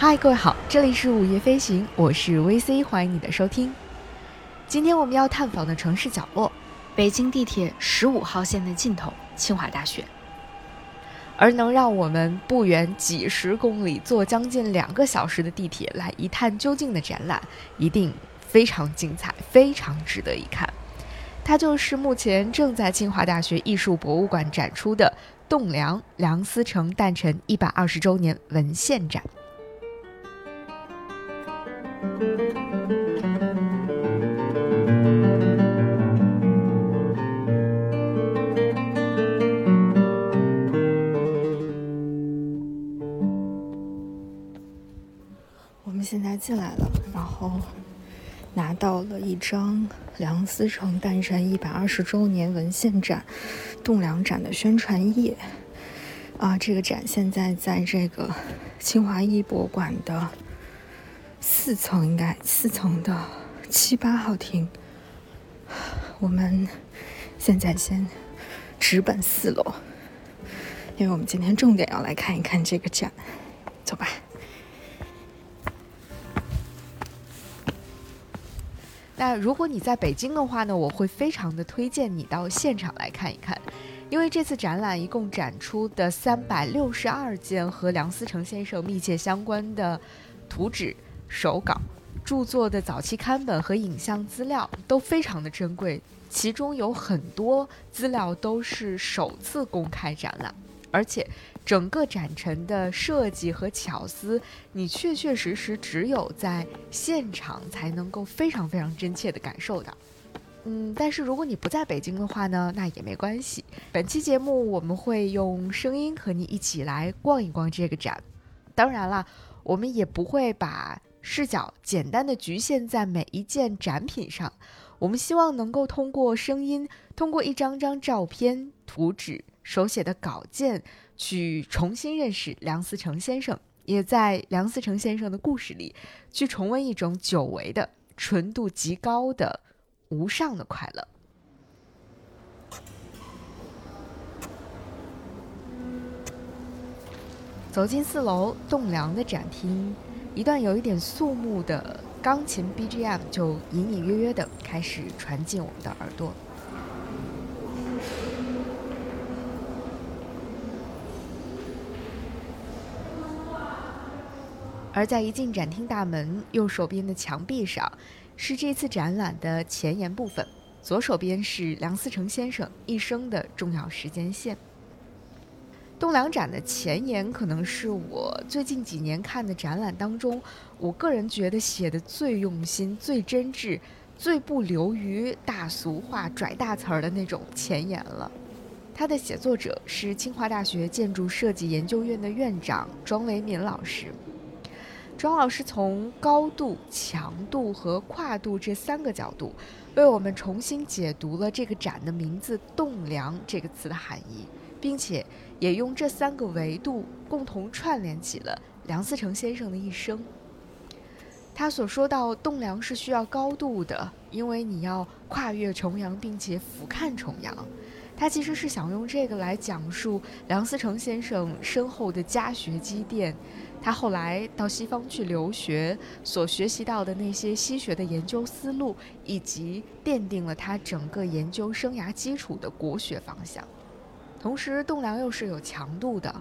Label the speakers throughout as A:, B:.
A: 嗨，各位好，这里是午夜飞行，我是 VC，欢迎你的收听。今天我们要探访的城市角落，北京地铁十五号线的尽头，清华大学。而能让我们不远几十公里，坐将近两个小时的地铁来一探究竟的展览，一定非常精彩，非常值得一看。它就是目前正在清华大学艺术博物馆展出的《栋梁·梁思成诞辰一百二十周年文献展》。进来了，然后拿到了一张梁思成诞辰一百二十周年文献展栋梁展的宣传页。啊，这个展现在在这个清华艺博馆的四层，应该四层的七八号厅。我们现在先直奔四楼，因为我们今天重点要来看一看这个展。走吧。那如果你在北京的话呢，我会非常的推荐你到现场来看一看，因为这次展览一共展出的三百六十二件和梁思成先生密切相关的图纸、手稿、著作的早期刊本和影像资料都非常的珍贵，其中有很多资料都是首次公开展览，而且。整个展陈的设计和巧思，你确确实实只有在现场才能够非常非常真切的感受到。嗯，但是如果你不在北京的话呢，那也没关系。本期节目我们会用声音和你一起来逛一逛这个展。当然了，我们也不会把视角简单的局限在每一件展品上。我们希望能够通过声音，通过一张张照片、图纸、手写的稿件。去重新认识梁思成先生，也在梁思成先生的故事里，去重温一种久违的、纯度极高的、无上的快乐。走进四楼栋梁的展厅，一段有一点肃穆的钢琴 BGM 就隐隐约约的开始传进我们的耳朵。而在一进展厅大门右手边的墙壁上，是这次展览的前言部分；左手边是梁思成先生一生的重要时间线。栋梁展的前言可能是我最近几年看的展览当中，我个人觉得写的最用心、最真挚、最不流于大俗话、拽大词儿的那种前言了。他的写作者是清华大学建筑设计研究院的院长庄维敏老师。庄老师从高度、强度和跨度这三个角度，为我们重新解读了这个展的名字“栋梁”这个词的含义，并且也用这三个维度共同串联起了梁思成先生的一生。他所说到，栋梁是需要高度的，因为你要跨越重阳，并且俯瞰重阳。他其实是想用这个来讲述梁思成先生身后的家学积淀。他后来到西方去留学，所学习到的那些西学的研究思路，以及奠定了他整个研究生涯基础的国学方向。同时，栋梁又是有强度的。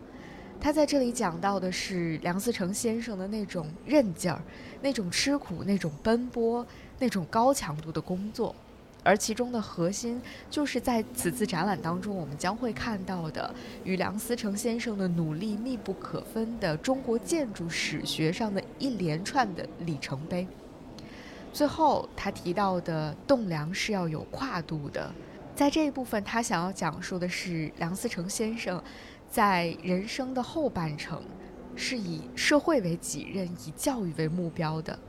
A: 他在这里讲到的是梁思成先生的那种韧劲儿，那种吃苦，那种奔波，那种高强度的工作。而其中的核心，就是在此次展览当中，我们将会看到的与梁思成先生的努力密不可分的中国建筑史学上的一连串的里程碑。最后，他提到的栋梁是要有跨度的，在这一部分，他想要讲述的是梁思成先生在人生的后半程是以社会为己任，以教育为目标的。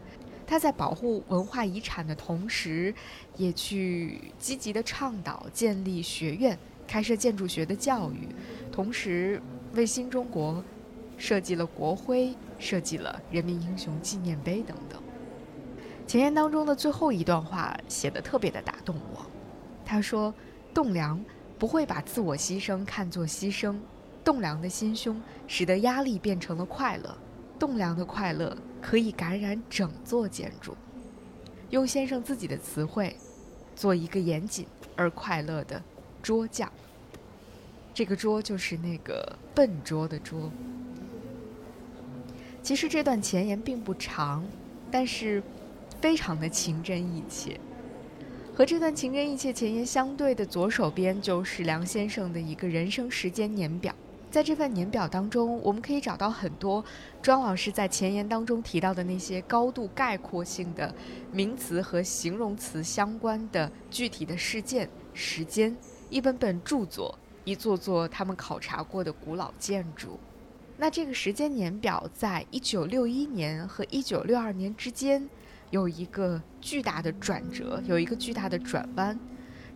A: 他在保护文化遗产的同时，也去积极的倡导建立学院、开设建筑学的教育，同时为新中国设计了国徽、设计了人民英雄纪念碑等等。前言当中的最后一段话写的特别的打动我。他说：“栋梁不会把自我牺牲看作牺牲，栋梁的心胸使得压力变成了快乐。”栋梁的快乐可以感染整座建筑。用先生自己的词汇，做一个严谨而快乐的桌匠。这个桌就是那个笨拙的桌。其实这段前言并不长，但是非常的情真意切。和这段情真意切前言相对的左手边，就是梁先生的一个人生时间年表。在这份年表当中，我们可以找到很多庄老师在前言当中提到的那些高度概括性的名词和形容词相关的具体的事件、时间、一本本著作、一座座他们考察过的古老建筑。那这个时间年表在一九六一年和一九六二年之间有一个巨大的转折，有一个巨大的转弯。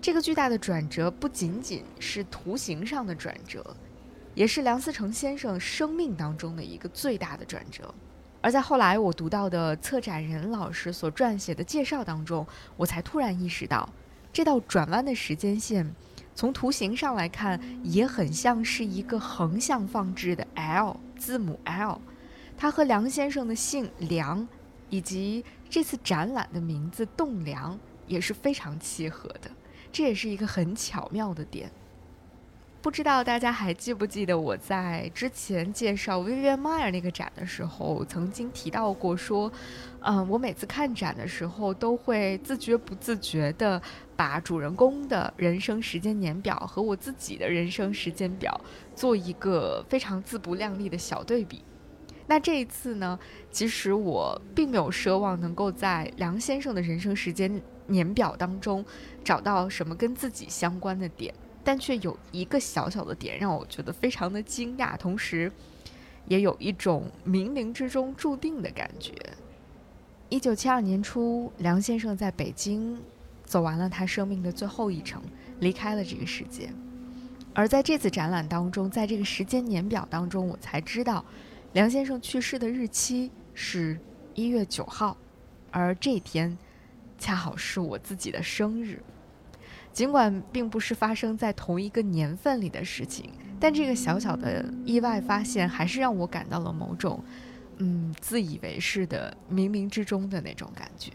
A: 这个巨大的转折不仅仅是图形上的转折。也是梁思成先生生命当中的一个最大的转折，而在后来我读到的策展人老师所撰写的介绍当中，我才突然意识到，这道转弯的时间线，从图形上来看，也很像是一个横向放置的 L 字母 L，它和梁先生的姓梁，以及这次展览的名字栋梁也是非常契合的，这也是一个很巧妙的点。不知道大家还记不记得我在之前介绍 Vivian Meyer 那个展的时候，曾经提到过说，嗯，我每次看展的时候都会自觉不自觉地把主人公的人生时间年表和我自己的人生时间表做一个非常自不量力的小对比。那这一次呢，其实我并没有奢望能够在梁先生的人生时间年表当中找到什么跟自己相关的点。但却有一个小小的点让我觉得非常的惊讶，同时，也有一种冥冥之中注定的感觉。一九七二年初，梁先生在北京走完了他生命的最后一程，离开了这个世界。而在这次展览当中，在这个时间年表当中，我才知道，梁先生去世的日期是一月九号，而这天恰好是我自己的生日。尽管并不是发生在同一个年份里的事情，但这个小小的意外发现还是让我感到了某种，嗯，自以为是的冥冥之中的那种感觉。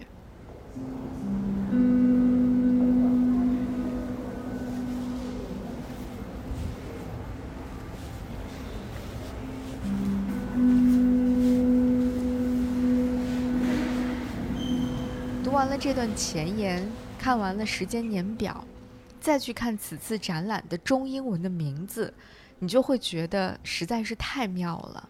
A: 读完了这段前言。看完了时间年表，再去看此次展览的中英文的名字，你就会觉得实在是太妙了。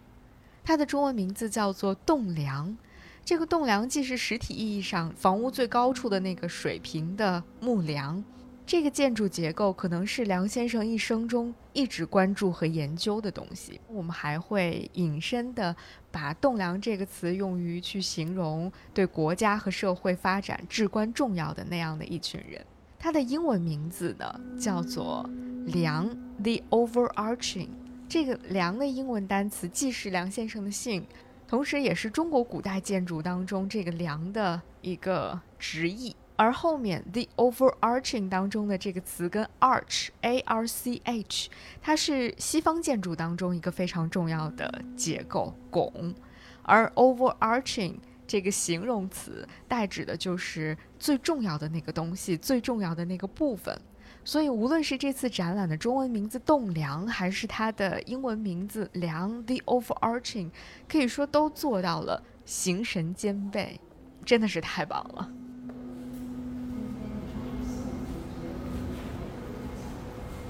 A: 它的中文名字叫做栋梁，这个栋梁既是实体意义上房屋最高处的那个水平的木梁。这个建筑结构可能是梁先生一生中一直关注和研究的东西。我们还会引申的把“栋梁”这个词用于去形容对国家和社会发展至关重要的那样的一群人。它的英文名字呢叫做“梁 ”，the overarching。这个“梁”的英文单词既是梁先生的姓，同时也是中国古代建筑当中这个“梁”的一个直译。而后面 the overarching 当中的这个词跟 arch a r c h，它是西方建筑当中一个非常重要的结构拱，而 overarching 这个形容词代指的就是最重要的那个东西，最重要的那个部分。所以无论是这次展览的中文名字栋梁，还是它的英文名字梁 the overarching，可以说都做到了形神兼备，真的是太棒了。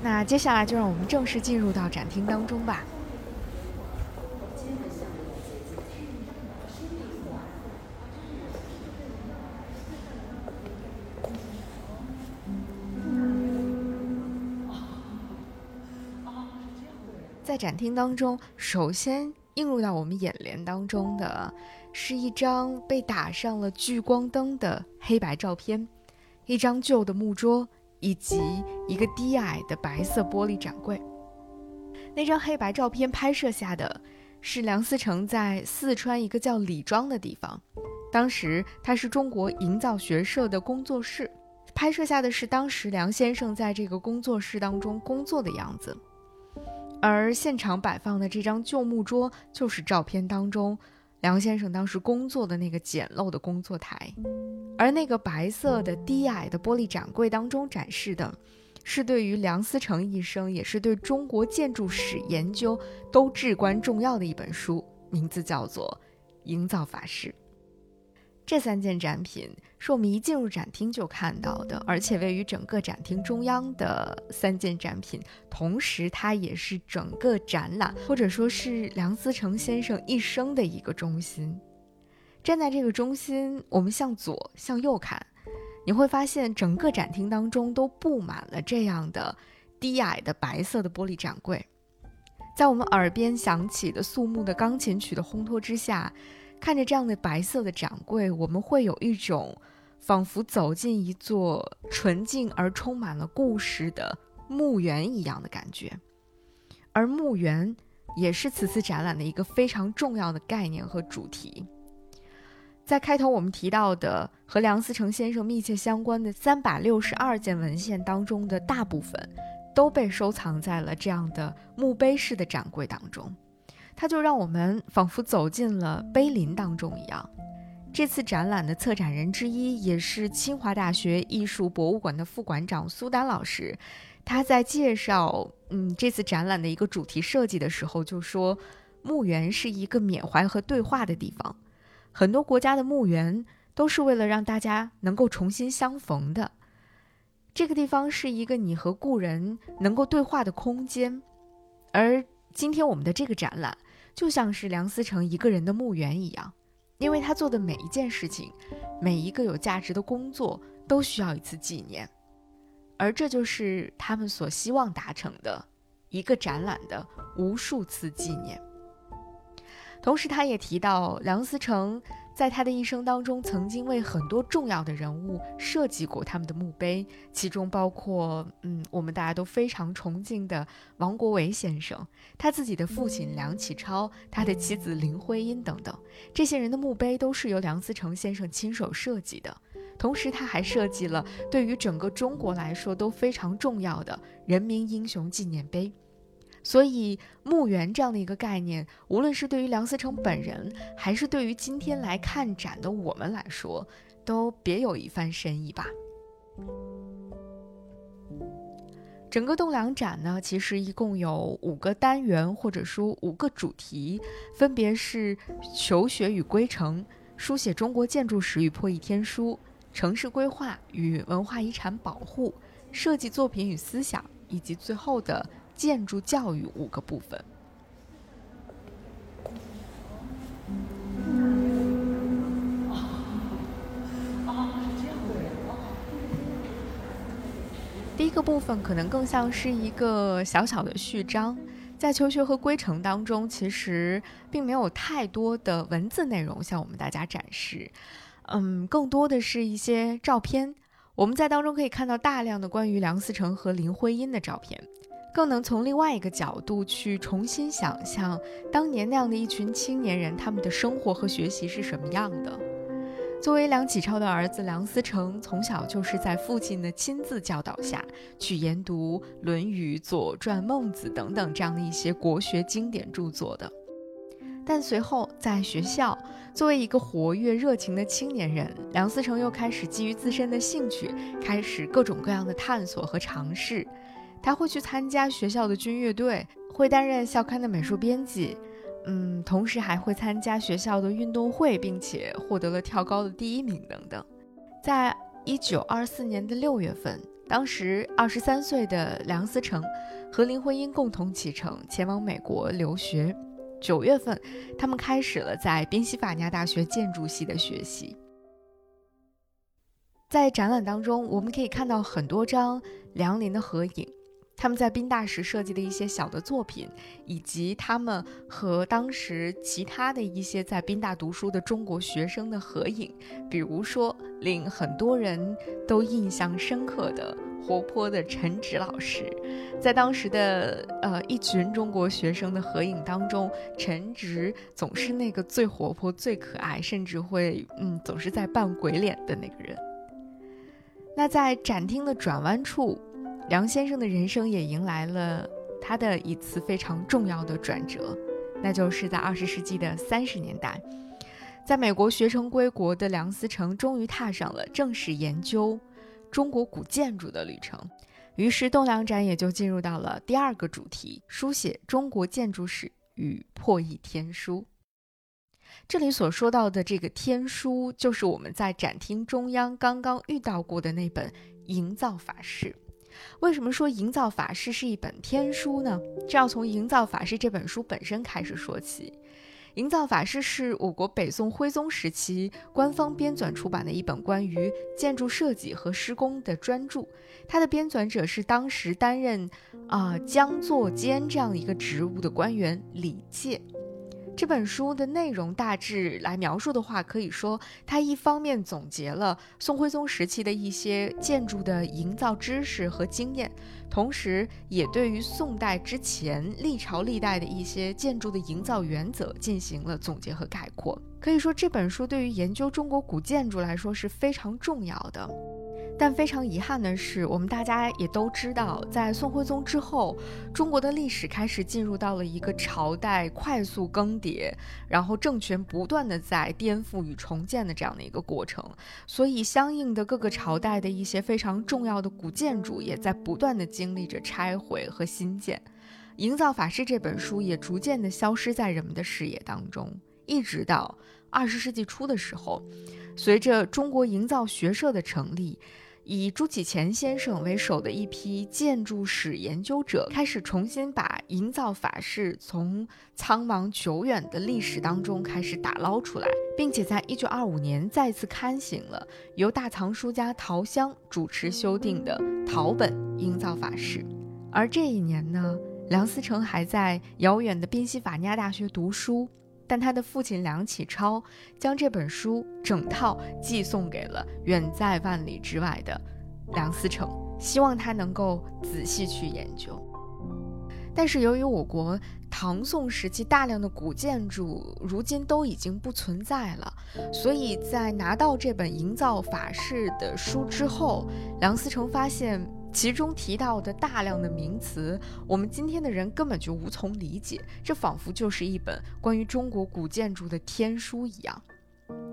A: 那接下来就让我们正式进入到展厅当中吧。在展厅当中，首先映入到我们眼帘当中的，是一张被打上了聚光灯的黑白照片，一张旧的木桌。以及一个低矮的白色玻璃展柜。那张黑白照片拍摄下的是梁思成在四川一个叫李庄的地方，当时他是中国营造学社的工作室，拍摄下的是当时梁先生在这个工作室当中工作的样子。而现场摆放的这张旧木桌，就是照片当中梁先生当时工作的那个简陋的工作台，而那个白色的低矮的玻璃展柜当中展示的，是对于梁思成一生，也是对中国建筑史研究都至关重要的一本书，名字叫做《营造法式》。这三件展品是我们一进入展厅就看到的，而且位于整个展厅中央的三件展品，同时它也是整个展览或者说是梁思成先生一生的一个中心。站在这个中心，我们向左向右看，你会发现整个展厅当中都布满了这样的低矮的白色的玻璃展柜，在我们耳边响起的肃穆的钢琴曲的烘托之下。看着这样的白色的展柜，我们会有一种仿佛走进一座纯净而充满了故事的墓园一样的感觉。而墓园也是此次展览的一个非常重要的概念和主题。在开头我们提到的和梁思成先生密切相关的三百六十二件文献当中的大部分，都被收藏在了这样的墓碑式的展柜当中。它就让我们仿佛走进了碑林当中一样。这次展览的策展人之一，也是清华大学艺术博物馆的副馆长苏丹老师，他在介绍嗯这次展览的一个主题设计的时候，就说墓园是一个缅怀和对话的地方。很多国家的墓园都是为了让大家能够重新相逢的。这个地方是一个你和故人能够对话的空间，而今天我们的这个展览。就像是梁思成一个人的墓园一样，因为他做的每一件事情，每一个有价值的工作，都需要一次纪念，而这就是他们所希望达成的一个展览的无数次纪念。同时，他也提到梁思成。在他的一生当中，曾经为很多重要的人物设计过他们的墓碑，其中包括，嗯，我们大家都非常崇敬的王国维先生，他自己的父亲梁启超，他的妻子林徽因等等，这些人的墓碑都是由梁思成先生亲手设计的。同时，他还设计了对于整个中国来说都非常重要的人民英雄纪念碑。所以，墓园这样的一个概念，无论是对于梁思成本人，还是对于今天来看展的我们来说，都别有一番深意吧。整个栋梁展呢，其实一共有五个单元，或者说五个主题，分别是求学与归程、书写中国建筑史与破译天书、城市规划与文化遗产保护、设计作品与思想，以及最后的。建筑教育五个部分。第一个部分可能更像是一个小小的序章，在求学和归程当中，其实并没有太多的文字内容向我们大家展示，嗯，更多的是一些照片。我们在当中可以看到大量的关于梁思成和林徽因的照片。更能从另外一个角度去重新想象当年那样的一群青年人，他们的生活和学习是什么样的。作为梁启超的儿子，梁思成从小就是在父亲的亲自教导下去研读《论语》《左传》《孟子》等等这样的一些国学经典著作的。但随后在学校，作为一个活跃热情的青年人，梁思成又开始基于自身的兴趣，开始各种各样的探索和尝试。他会去参加学校的军乐队，会担任校刊的美术编辑，嗯，同时还会参加学校的运动会，并且获得了跳高的第一名等等。在一九二四年的六月份，当时二十三岁的梁思成和林徽因共同启程前往美国留学。九月份，他们开始了在宾夕法尼亚大学建筑系的学习。在展览当中，我们可以看到很多张梁林的合影。他们在宾大时设计的一些小的作品，以及他们和当时其他的一些在宾大读书的中国学生的合影，比如说令很多人都印象深刻的活泼的陈植老师，在当时的呃一群中国学生的合影当中，陈植总是那个最活泼、最可爱，甚至会嗯总是在扮鬼脸的那个人。那在展厅的转弯处。梁先生的人生也迎来了他的一次非常重要的转折，那就是在二十世纪的三十年代，在美国学成归国的梁思成，终于踏上了正式研究中国古建筑的旅程。于是，栋梁展也就进入到了第二个主题：书写中国建筑史与破译天书。这里所说到的这个天书，就是我们在展厅中央刚刚遇到过的那本《营造法式》。为什么说《营造法式》是一本天书呢？这要从《营造法式》这本书本身开始说起。《营造法式》是我国北宋徽宗时期官方编纂出版的一本关于建筑设计和施工的专著，它的编纂者是当时担任啊江作监这样一个职务的官员李诫。这本书的内容大致来描述的话，可以说它一方面总结了宋徽宗时期的一些建筑的营造知识和经验，同时也对于宋代之前历朝历代的一些建筑的营造原则进行了总结和概括。可以说这本书对于研究中国古建筑来说是非常重要的。但非常遗憾的是，我们大家也都知道，在宋徽宗之后，中国的历史开始进入到了一个朝代快速更迭，然后政权不断的在颠覆与重建的这样的一个过程。所以，相应的各个朝代的一些非常重要的古建筑，也在不断的经历着拆毁和新建。《营造法式》这本书也逐渐的消失在人们的视野当中，一直到二十世纪初的时候，随着中国营造学社的成立。以朱启潜先生为首的一批建筑史研究者开始重新把营造法式从苍茫久远的历史当中开始打捞出来，并且在一九二五年再次刊行了由大藏书家陶香主持修订的陶本营造法式。而这一年呢，梁思成还在遥远的宾夕法尼亚大学读书。但他的父亲梁启超将这本书整套寄送给了远在万里之外的梁思成，希望他能够仔细去研究。但是由于我国唐宋时期大量的古建筑如今都已经不存在了，所以在拿到这本营造法式的书之后，梁思成发现。其中提到的大量的名词，我们今天的人根本就无从理解，这仿佛就是一本关于中国古建筑的天书一样。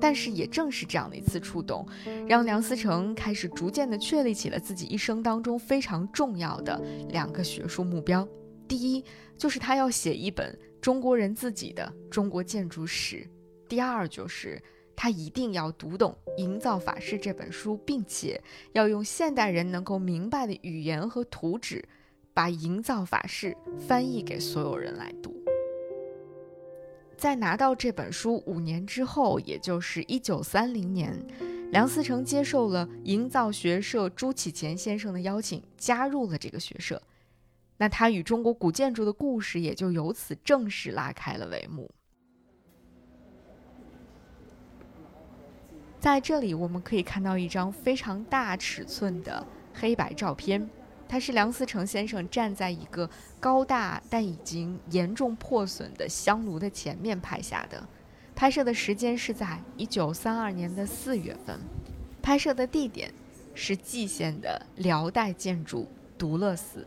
A: 但是也正是这样的一次触动，让梁思成开始逐渐的确立起了自己一生当中非常重要的两个学术目标。第一，就是他要写一本中国人自己的中国建筑史；第二，就是。他一定要读懂《营造法式》这本书，并且要用现代人能够明白的语言和图纸，把《营造法式》翻译给所有人来读。在拿到这本书五年之后，也就是一九三零年，梁思成接受了营造学社朱启潜先生的邀请，加入了这个学社。那他与中国古建筑的故事也就由此正式拉开了帷幕。在这里，我们可以看到一张非常大尺寸的黑白照片，它是梁思成先生站在一个高大但已经严重破损的香炉的前面拍下的。拍摄的时间是在一九三二年的四月份，拍摄的地点是蓟县的辽代建筑独乐寺。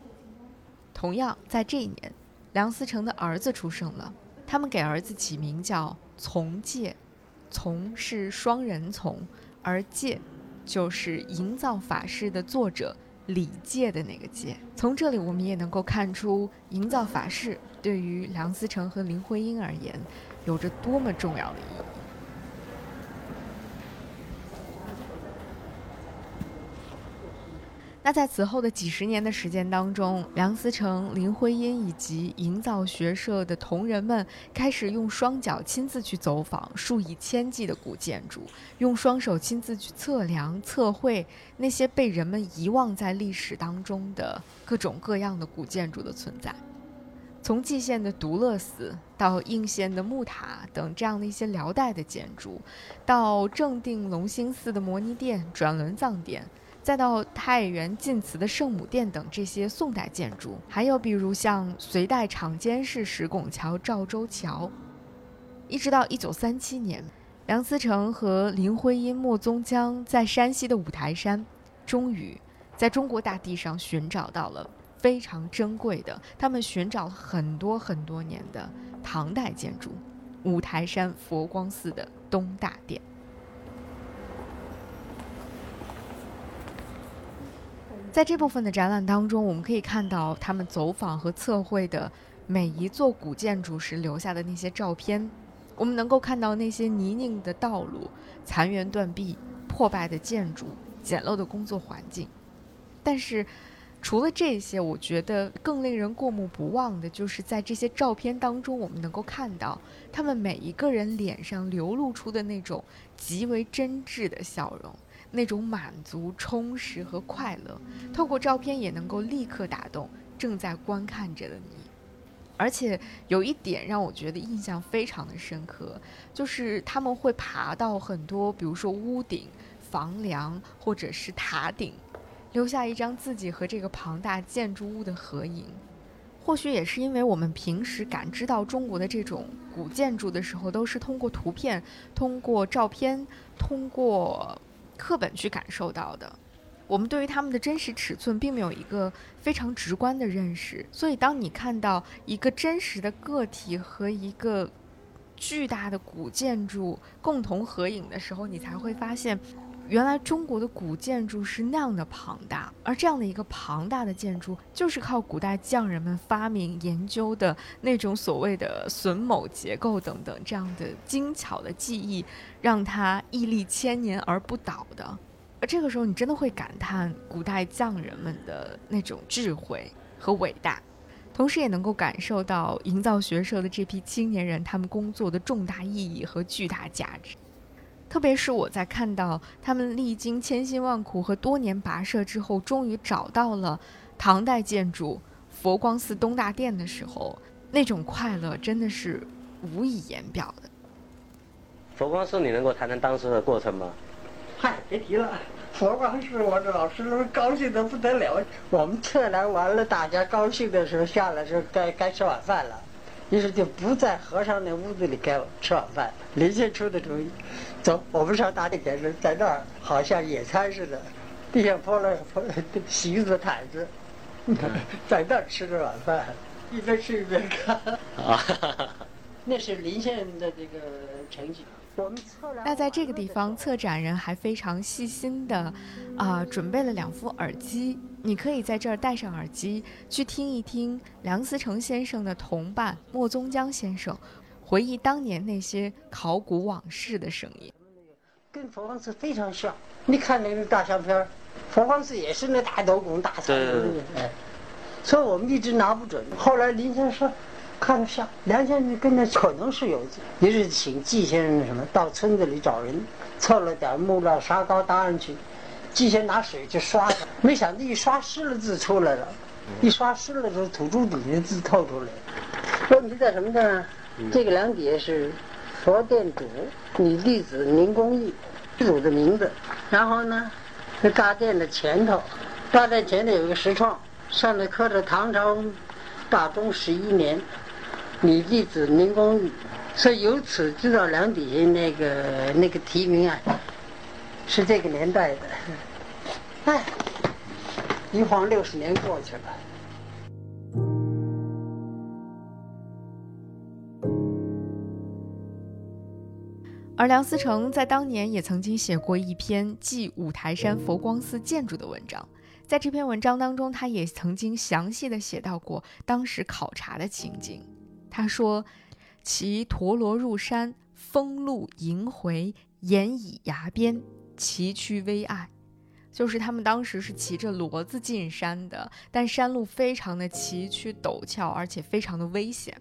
A: 同样在这一年，梁思成的儿子出生了，他们给儿子起名叫从诫。从是双人从，而戒就是营造法式的作者李诫的那个介。从这里我们也能够看出，营造法式对于梁思成和林徽因而言，有着多么重要的意义。那在此后的几十年的时间当中，梁思成、林徽因以及营造学社的同仁们开始用双脚亲自去走访数以千计的古建筑，用双手亲自去测量、测绘那些被人们遗忘在历史当中的各种各样的古建筑的存在。从蓟县的独乐寺到应县的木塔等这样的一些辽代的建筑，到正定隆兴寺的摩尼殿、转轮藏殿。再到太原晋祠的圣母殿等这些宋代建筑，还有比如像隋代长监式石拱桥、赵州桥，一直到一九三七年，梁思成和林徽因、莫宗江在山西的五台山，终于在中国大地上寻找到了非常珍贵的，他们寻找了很多很多年的唐代建筑，五台山佛光寺的东大殿。在这部分的展览当中，我们可以看到他们走访和测绘的每一座古建筑时留下的那些照片。我们能够看到那些泥泞的道路、残垣断壁、破败的建筑、简陋的工作环境。但是，除了这些，我觉得更令人过目不忘的，就是在这些照片当中，我们能够看到他们每一个人脸上流露出的那种极为真挚的笑容。那种满足、充实和快乐，透过照片也能够立刻打动正在观看着的你。而且有一点让我觉得印象非常的深刻，就是他们会爬到很多，比如说屋顶、房梁或者是塔顶，留下一张自己和这个庞大建筑物的合影。或许也是因为我们平时感知到中国的这种古建筑的时候，都是通过图片、通过照片、通过。课本去感受到的，我们对于他们的真实尺寸并没有一个非常直观的认识，所以当你看到一个真实的个体和一个巨大的古建筑共同合影的时候，你才会发现，原来中国的古建筑是那样的庞大，而这样的一个庞大的建筑，就是靠古代匠人们发明研究的那种所谓的榫卯结构等等这样的精巧的技艺。让它屹立千年而不倒的，而这个时候你真的会感叹古代匠人们的那种智慧和伟大，同时也能够感受到营造学社的这批青年人他们工作的重大意义和巨大价值。特别是我在看到他们历经千辛万苦和多年跋涉之后，终于找到了唐代建筑佛光寺东大殿的时候，那种快乐真的是无以言表的。
B: 佛光寺，你能够谈谈当时的过程吗？
C: 嗨，别提了，佛光寺，我这老师都高兴的不得了。我们测量完了，大家高兴的时候下来时候该该吃晚饭了，于是就不在和尚那屋子里该吃晚饭。林先出的主意，走，我们上大殿前去，在那儿好像野餐似的，地下铺了铺席子毯子，在那儿吃着晚饭，一边吃一边看。啊，那是林先生的这个成绩。
A: 那在这个地方，策展人还非常细心的，啊，准备了两副耳机，你可以在这儿戴上耳机，去听一听梁思成先生的同伴莫宗江先生回忆当年那些考古往事的声音。
C: 跟佛光寺非常像，你看那个大相片佛光寺也是那大斗拱、大彩楼哎，所以我们一直拿不准。后来林先生说。看着像梁先生跟他可能是有，于是请季先生什么到村子里找人，凑了点木料沙膏搭上去，季先生拿水去刷它，没想到一刷湿了字出来了，一刷湿了之后土柱底下字透出来。问题在什么地儿？这个梁底下是佛殿主你弟子宁公义，主的名字。然后呢，这大殿的前头，大殿前头有一个石创，上面刻着唐朝大中十一年。你弟子宁公义，所以由此知道梁底下那个那个题名啊，是这个年代的。哎，一晃六十年过去了。
A: 而梁思成在当年也曾经写过一篇记五台山佛光寺建筑的文章，在这篇文章当中，他也曾经详细的写到过当时考察的情景。他说：“骑陀螺入山，风露萦回，岩以崖边，崎岖危隘。就是他们当时是骑着骡子进山的，但山路非常的崎岖陡峭，而且非常的危险。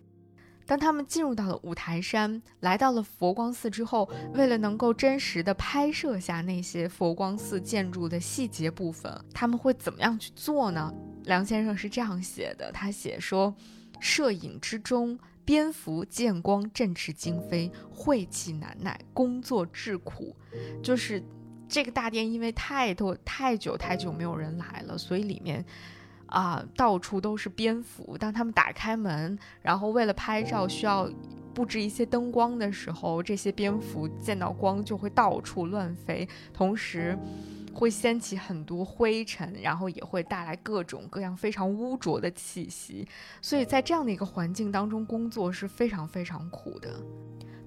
A: 当他们进入到了五台山，来到了佛光寺之后，为了能够真实的拍摄下那些佛光寺建筑的细节部分，他们会怎么样去做呢？梁先生是这样写的，他写说。”摄影之中，蝙蝠见光，振翅惊飞，晦气难耐，工作至苦。就是这个大殿，因为太多太久太久没有人来了，所以里面啊到处都是蝙蝠。当他们打开门，然后为了拍照需要布置一些灯光的时候，这些蝙蝠见到光就会到处乱飞，同时。会掀起很多灰尘，然后也会带来各种各样非常污浊的气息，所以在这样的一个环境当中工作是非常非常苦的。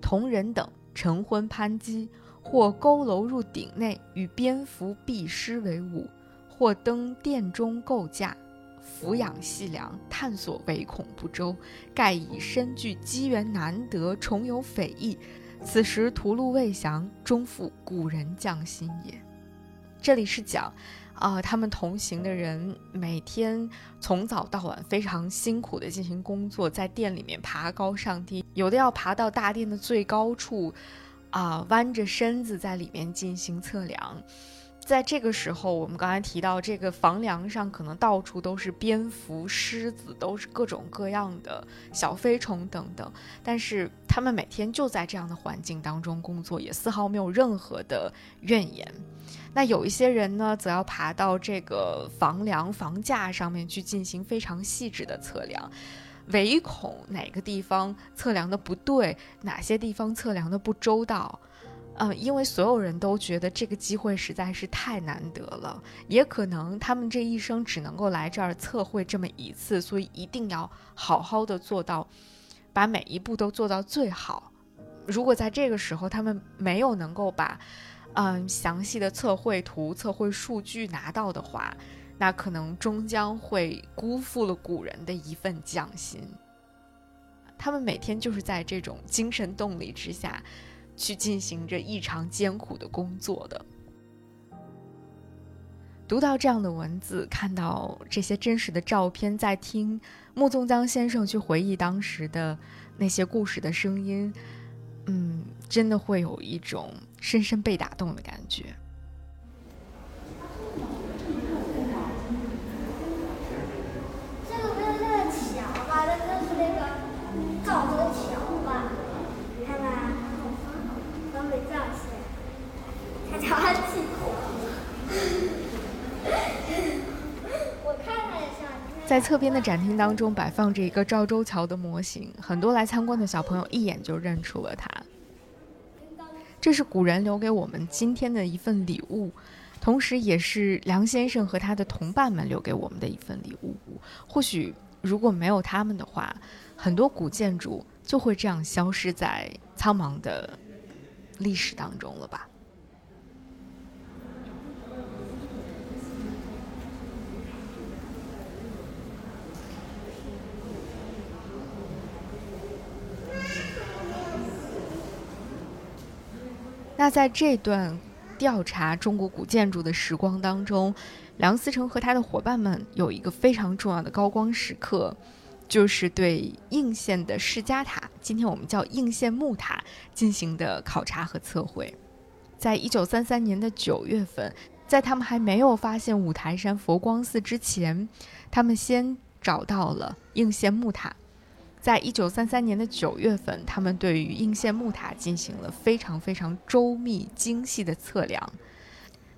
A: 同人等晨昏攀击，或佝偻入鼎内与蝙蝠、壁狮为伍，或登殿中构架，俯仰细量，探索唯恐不周。盖以身具机缘难得，重有匪役。此时屠戮未详，终复古人匠心也。这里是讲。啊，他们同行的人每天从早到晚非常辛苦的进行工作，在店里面爬高上低，有的要爬到大殿的最高处，啊，弯着身子在里面进行测量。在这个时候，我们刚才提到这个房梁上可能到处都是蝙蝠、狮子，都是各种各样的小飞虫等等。但是他们每天就在这样的环境当中工作，也丝毫没有任何的怨言。那有一些人呢，则要爬到这个房梁、房架上面去进行非常细致的测量，唯恐哪个地方测量的不对，哪些地方测量的不周到。嗯，因为所有人都觉得这个机会实在是太难得了，也可能他们这一生只能够来这儿测绘这么一次，所以一定要好好的做到，把每一步都做到最好。如果在这个时候他们没有能够把。嗯，详细的测绘图、测绘数据拿到的话，那可能终将会辜负了古人的一份匠心。他们每天就是在这种精神动力之下，去进行着异常艰苦的工作的。读到这样的文字，看到这些真实的照片，在听穆宗江先生去回忆当时的那些故事的声音，嗯，真的会有一种。深深被打动的感觉。
D: 这个不是那个桥吧？这就是那个赵州桥吧？你看吧，东北造型，它桥还挺高。我看看一下。
A: 在侧边的展厅当中，摆放着一个赵州桥的模型，很多来参观的小朋友一眼就认出了它。这是古人留给我们今天的一份礼物，同时也是梁先生和他的同伴们留给我们的一份礼物。或许如果没有他们的话，很多古建筑就会这样消失在苍茫的历史当中了吧。那在这段调查中国古建筑的时光当中，梁思成和他的伙伴们有一个非常重要的高光时刻，就是对应县的释迦塔，今天我们叫应县木塔进行的考察和测绘。在一九三三年的九月份，在他们还没有发现五台山佛光寺之前，他们先找到了应县木塔。在一九三三年的九月份，他们对于应县木塔进行了非常非常周密精细的测量，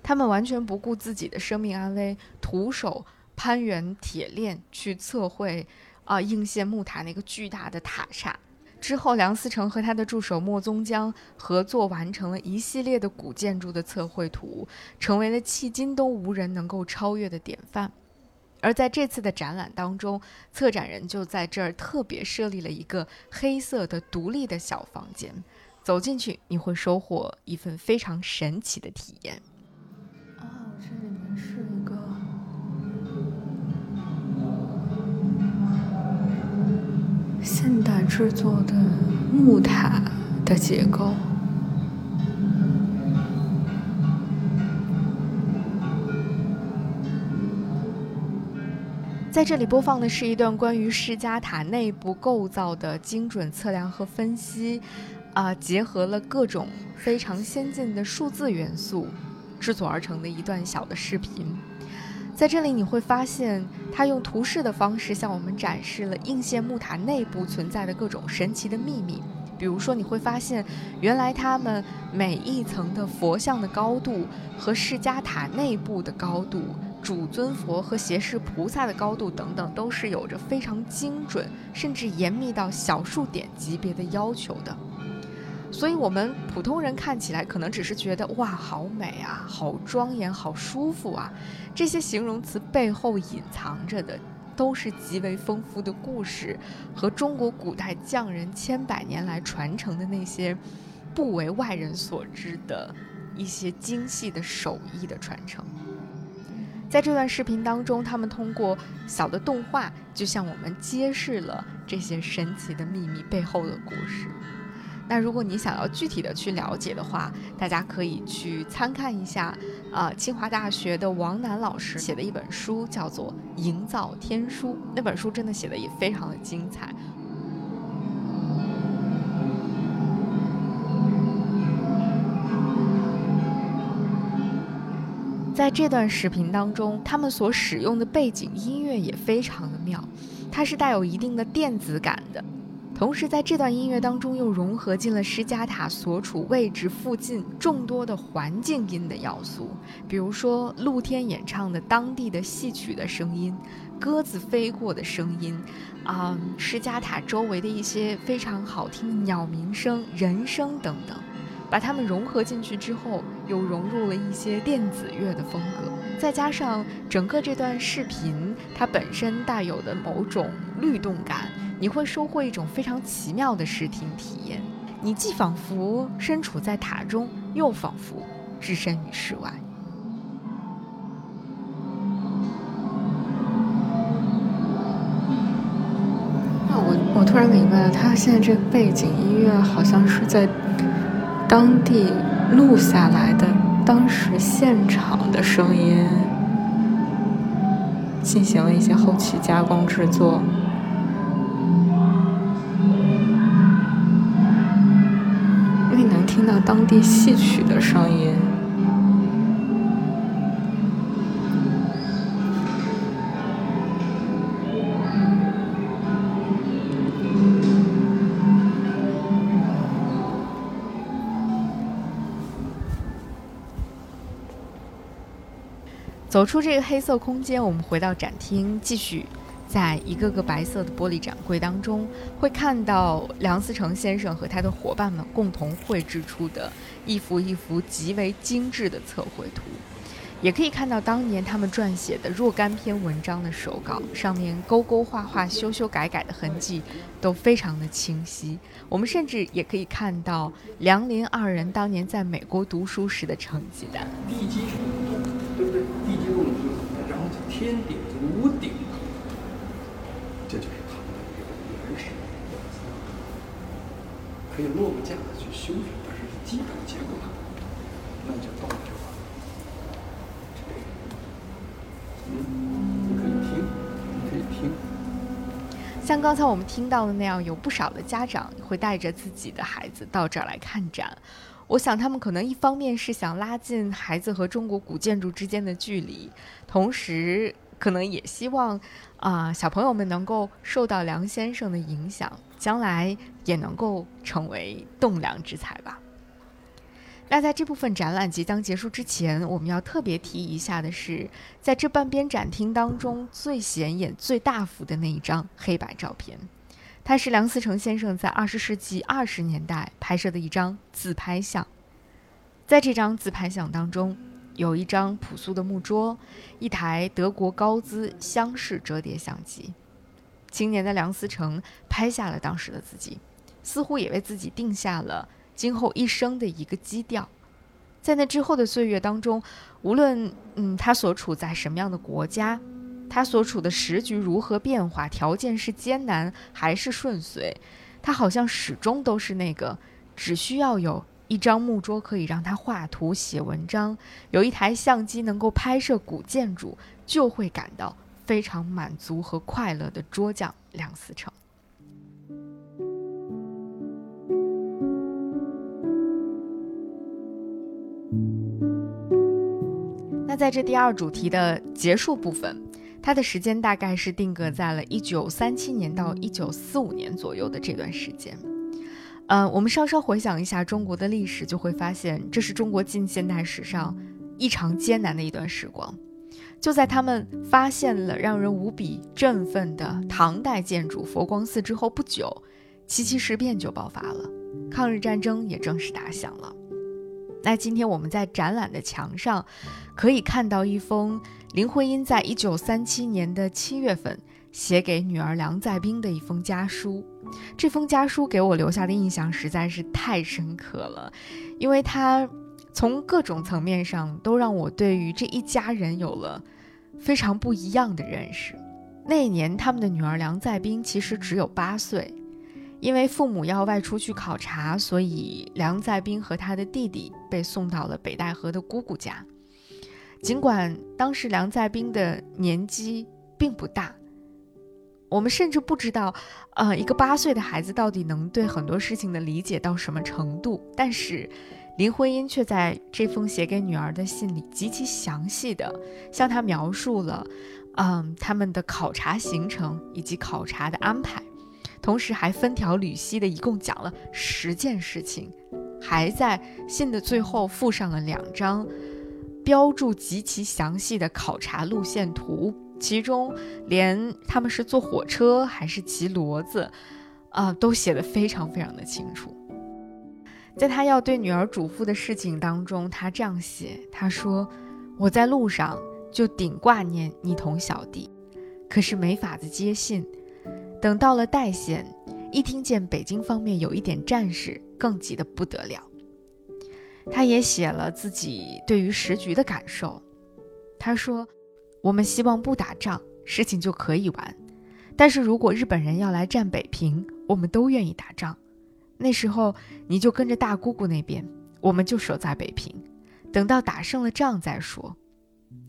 A: 他们完全不顾自己的生命安危，徒手攀援铁链去测绘啊应县木塔那个巨大的塔刹。之后，梁思成和他的助手莫宗江合作完成了一系列的古建筑的测绘图，成为了迄今都无人能够超越的典范。而在这次的展览当中，策展人就在这儿特别设立了一个黑色的独立的小房间，走进去你会收获一份非常神奇的体验。哦，这里面是一个现代制作的木塔的结构。在这里播放的是一段关于释迦塔内部构造的精准测量和分析，啊，结合了各种非常先进的数字元素制作而成的一段小的视频。在这里你会发现，他用图示的方式向我们展示了应县木塔内部存在的各种神奇的秘密。比如说，你会发现，原来他们每一层的佛像的高度和释迦塔内部的高度。主尊佛和胁侍菩萨的高度等等，都是有着非常精准，甚至严密到小数点级别的要求的。所以，我们普通人看起来可能只是觉得哇，好美啊，好庄严，好舒服啊。这些形容词背后隐藏着的，都是极为丰富的故事和中国古代匠人千百年来传承的那些不为外人所知的一些精细的手艺的传承。在这段视频当中，他们通过小的动画，就向我们揭示了这些神奇的秘密背后的故事。那如果你想要具体的去了解的话，大家可以去参看一下，啊，清华大学的王楠老师写的一本书，叫做《营造天书》。那本书真的写的也非常的精彩。在这段视频当中，他们所使用的背景音乐也非常的妙，它是带有一定的电子感的，同时在这段音乐当中又融合进了施加塔所处位置附近众多的环境音的要素，比如说露天演唱的当地的戏曲的声音，鸽子飞过的声音，啊，施加塔周围的一些非常好听的鸟鸣声、人声等等。把它们融合进去之后，又融入了一些电子乐的风格，再加上整个这段视频它本身带有的某种律动感，你会收获一种非常奇妙的视听体验。你既仿佛身处在塔中，又仿佛置身于室外。
E: 那我我突然明白了，他现在这个背景音乐好像是在。当地录下来的当时现场的声音，进行了一些后期加工制作，因为能听到当地戏曲的声音。
A: 走出这个黑色空间，我们回到展厅，继续在一个个白色的玻璃展柜当中，会看到梁思成先生和他的伙伴们共同绘制出的一幅一幅极为精致的测绘图，也可以看到当年他们撰写的若干篇文章的手稿，上面勾勾画画、修修改改的痕迹都非常的清晰。我们甚至也可以看到梁林二人当年在美国读书时的成绩单。
F: 天顶、屋顶，这就是他们的一个原始的可以落个架子去修整，但是基本结构那就到这了。嗯，你可以听，你可以听。
A: 像刚才我们听到的那样，有不少的家长会带着自己的孩子到这儿来看展。我想，他们可能一方面是想拉近孩子和中国古建筑之间的距离，同时可能也希望啊小朋友们能够受到梁先生的影响，将来也能够成为栋梁之才吧。那在这部分展览即将结束之前，我们要特别提一下的是，在这半边展厅当中最显眼、最大幅的那一张黑白照片。它是梁思成先生在二十世纪二十年代拍摄的一张自拍像，在这张自拍像当中，有一张朴素的木桌，一台德国高姿厢式折叠相机。青年的梁思成拍下了当时的自己，似乎也为自己定下了今后一生的一个基调。在那之后的岁月当中，无论嗯他所处在什么样的国家。他所处的时局如何变化？条件是艰难还是顺遂？他好像始终都是那个，只需要有一张木桌可以让他画图写文章，有一台相机能够拍摄古建筑，就会感到非常满足和快乐的桌匠梁思成。那在这第二主题的结束部分。它的时间大概是定格在了一九三七年到一九四五年左右的这段时间。嗯，我们稍稍回想一下中国的历史，就会发现这是中国近现代史上异常艰难的一段时光。就在他们发现了让人无比振奋的唐代建筑佛光寺之后不久，七七事变就爆发了，抗日战争也正式打响了。那今天我们在展览的墙上可以看到一封。林徽因在一九三七年的七月份写给女儿梁再冰的一封家书。这封家书给我留下的印象实在是太深刻了，因为它从各种层面上都让我对于这一家人有了非常不一样的认识。那一年，他们的女儿梁再冰其实只有八岁，因为父母要外出去考察，所以梁再冰和他的弟弟被送到了北戴河的姑姑家。尽管当时梁在冰的年纪并不大。我们甚至不知道，呃，一个八岁的孩子到底能对很多事情的理解到什么程度。但是，林徽因却在这封写给女儿的信里极其详细的向她描述了，嗯，他们的考察行程以及考察的安排，同时还分条缕析的一共讲了十件事情，还在信的最后附上了两张标注极其详细的考察路线图。其中连他们是坐火车还是骑骡子，啊，都写得非常非常的清楚。在他要对女儿嘱咐的事情当中，他这样写：他说，我在路上就顶挂念你同小弟，可是没法子接信。等到了代县，一听见北京方面有一点战事，更急得不得了。他也写了自己对于时局的感受，他说。我们希望不打仗，事情就可以完。但是如果日本人要来占北平，我们都愿意打仗。那时候你就跟着大姑姑那边，我们就守在北平，等到打胜了仗再说。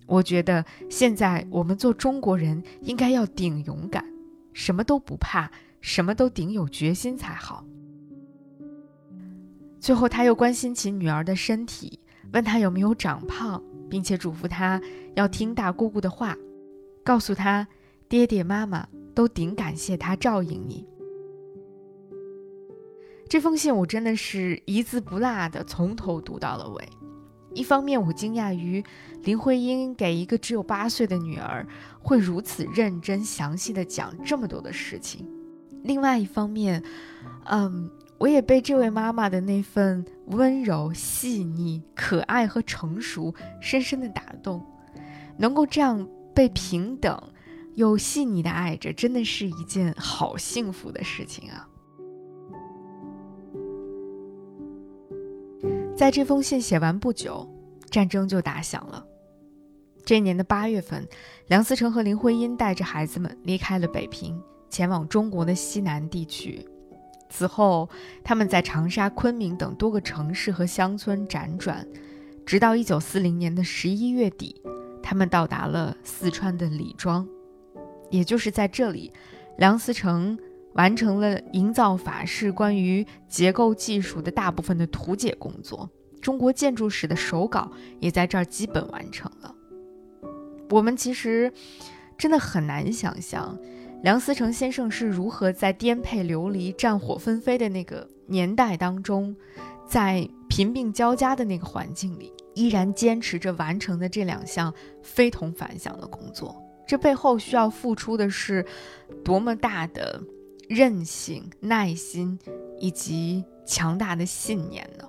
A: 我觉得现在我们做中国人应该要顶勇敢，什么都不怕，什么都顶有决心才好。最后他又关心起女儿的身体，问她有没有长胖。并且嘱咐他要听大姑姑的话，告诉他爹爹妈妈都顶感谢他照应你。这封信我真的是一字不落的从头读到了尾。一方面我惊讶于林徽因给一个只有八岁的女儿会如此认真详细的讲这么多的事情，另外一方面，嗯。我也被这位妈妈的那份温柔、细腻、可爱和成熟深深的打动。能够这样被平等又细腻的爱着，真的是一件好幸福的事情啊！在这封信写完不久，战争就打响了。这年的八月份，梁思成和林徽因带着孩子们离开了北平，前往中国的西南地区。此后，他们在长沙、昆明等多个城市和乡村辗转，直到一九四零年的十一月底，他们到达了四川的李庄。也就是在这里，梁思成完成了营造法式关于结构技术的大部分的图解工作，中国建筑史的手稿也在这儿基本完成了。我们其实真的很难想象。梁思成先生是如何在颠沛流离、战火纷飞的那个年代当中，在贫病交加的那个环境里，依然坚持着完成的这两项非同凡响的工作？这背后需要付出的是多么大的韧性、耐心以及强大的信念呢？